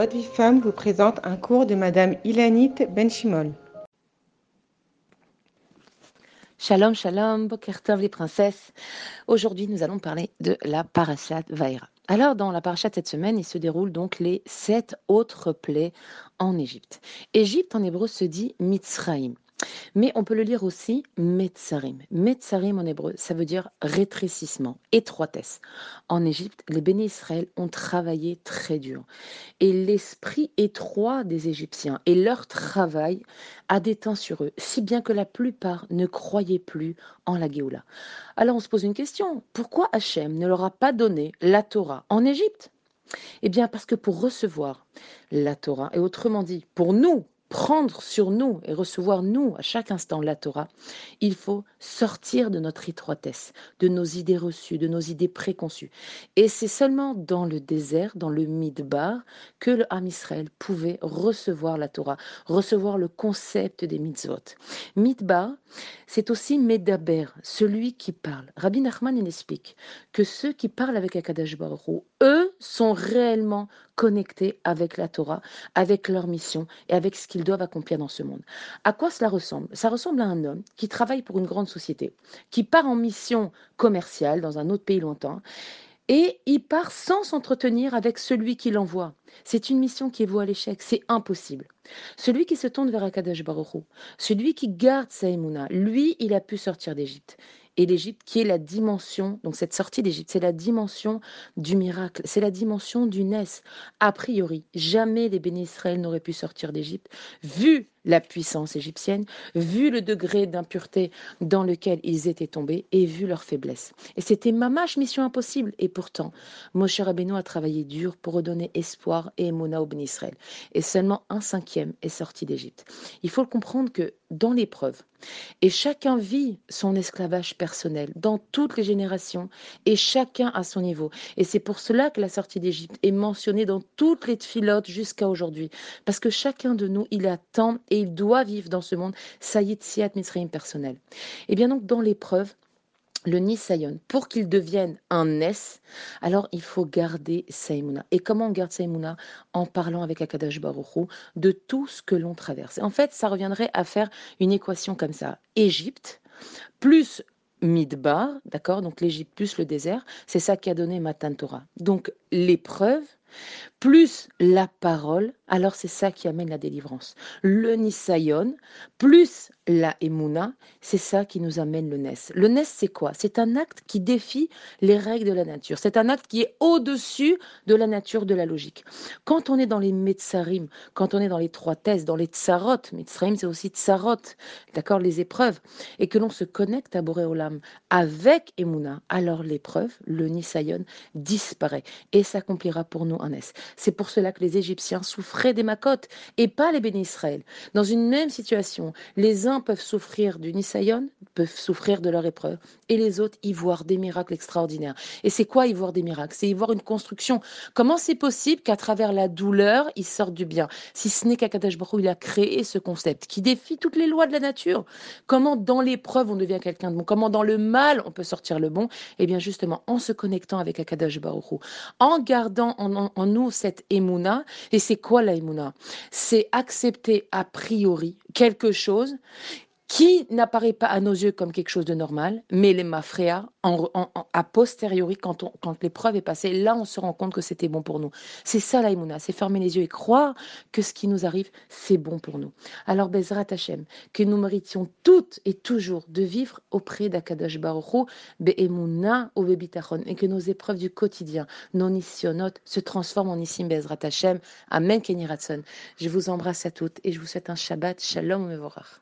Votre vie femme vous présente un cours de Madame Ilanit Benchimol. Shalom, shalom, Bokertov les princesses. Aujourd'hui, nous allons parler de la parashat Vaïra. Alors, dans la parashat cette semaine, il se déroule donc les sept autres plaies en Égypte. Égypte en hébreu se dit Mitzraïm. Mais on peut le lire aussi Metzarim. Metzarim en hébreu, ça veut dire rétrécissement, étroitesse. En Égypte, les bénis Israël ont travaillé très dur. Et l'esprit étroit des Égyptiens et leur travail a déteint sur eux, si bien que la plupart ne croyaient plus en la Géoula. Alors on se pose une question, pourquoi Hachem ne leur a pas donné la Torah en Égypte? Eh bien, parce que pour recevoir la Torah, et autrement dit, pour nous prendre sur nous et recevoir nous à chaque instant la Torah, il faut sortir de notre étroitesse, de nos idées reçues, de nos idées préconçues. Et c'est seulement dans le désert, dans le Midbar, que le Ham Israël pouvait recevoir la Torah, recevoir le concept des mitzvot. Midbar, c'est aussi Medaber, celui qui parle. Rabbi Nachman il explique que ceux qui parlent avec Akadash Baruch eux sont réellement connectés avec la Torah, avec leur mission et avec ce qu'ils doivent accomplir dans ce monde. À quoi cela ressemble? Ça ressemble à un homme qui travaille pour une grande société, qui part en mission commerciale dans un autre pays lointain et il part sans s'entretenir avec celui qui l'envoie. C'est une mission qui est vouée à l'échec, c'est impossible. Celui qui se tourne vers Akadash Baruch celui qui garde sa lui, il a pu sortir d'Égypte et l'Égypte qui est la dimension, donc cette sortie d'Égypte, c'est la dimension du miracle, c'est la dimension du Nes. A priori, jamais les bénis n'auraient pu sortir d'Égypte, vu la puissance égyptienne, vu le degré d'impureté dans lequel ils étaient tombés et vu leur faiblesse. Et c'était mamache mission impossible. Et pourtant, Moshe Rabbeinu a travaillé dur pour redonner espoir et émona au béni Israël. Et seulement un cinquième est sorti d'Égypte. Il faut comprendre que dans l'épreuve, et chacun vit son esclavage personnel dans toutes les générations et chacun à son niveau. Et c'est pour cela que la sortie d'Égypte est mentionnée dans toutes les tfilotes jusqu'à aujourd'hui. Parce que chacun de nous, il attend et il doit vivre dans ce monde Saïd Siat Mitzrayim personnel. Et bien donc, dans l'épreuve, le Nisayon, pour qu'il devienne un S, alors il faut garder Saïmouna. Et comment on garde Saïmouna? En parlant avec Akadash Baruchou de tout ce que l'on traverse. En fait, ça reviendrait à faire une équation comme ça. Égypte plus Midbar, d'accord? Donc l'Égypte plus le désert, c'est ça qui a donné Matan Torah. Donc l'épreuve plus la parole, alors c'est ça qui amène la délivrance. Le Nisayon, plus la Emouna, c'est ça qui nous amène le Nes. Le Nes, c'est quoi? C'est un acte qui défie les règles de la nature. C'est un acte qui est au-dessus de la nature de la logique. Quand on est dans les Metsarim, quand on est dans les trois thèses, dans les Tsarot, Metsarim, c'est aussi Tsarot, d'accord, les épreuves, et que l'on se connecte à Boréolam avec Emouna, alors l'épreuve, le Nisayon, disparaît et s'accomplira pour nous C'est pour cela que les Égyptiens souffraient des macotes et pas les bénis. Dans une même situation, les uns peuvent souffrir du Nisayon, peuvent souffrir de leur épreuve, et les autres y voir des miracles extraordinaires. Et c'est quoi y voir des miracles? C'est y voir une construction. Comment c'est possible qu'à travers la douleur, ils sortent du bien? Si ce n'est qu'Akadash Baruch il a créé ce concept qui défie toutes les lois de la nature. Comment dans l'épreuve on devient quelqu'un de bon? Comment dans le mal on peut sortir le bon? Eh bien justement en se connectant avec Akadash Baruch en gardant en nous cette émouna. Et c'est quoi la émouna? C'est accepter a priori quelque chose qui n'apparaît pas à nos yeux comme quelque chose de normal, mais les mafréas, en, a posteriori, quand, l'épreuve est passée, là on se rend compte que c'était bon pour nous. C'est ça l'aïmouna, c'est fermer les yeux et croire que ce qui nous arrive, c'est bon pour nous. Alors Bezrat Hashem, que nous méritions toutes et toujours de vivre auprès d'Akadash Baruch Be'emuna ou Bebitachon, et que nos épreuves du quotidien, nos nissionot, se transforment en Nissim Bezrat Hashem. Amen Kenny Je vous embrasse à toutes et je vous souhaite un Shabbat Shalom Mevorach.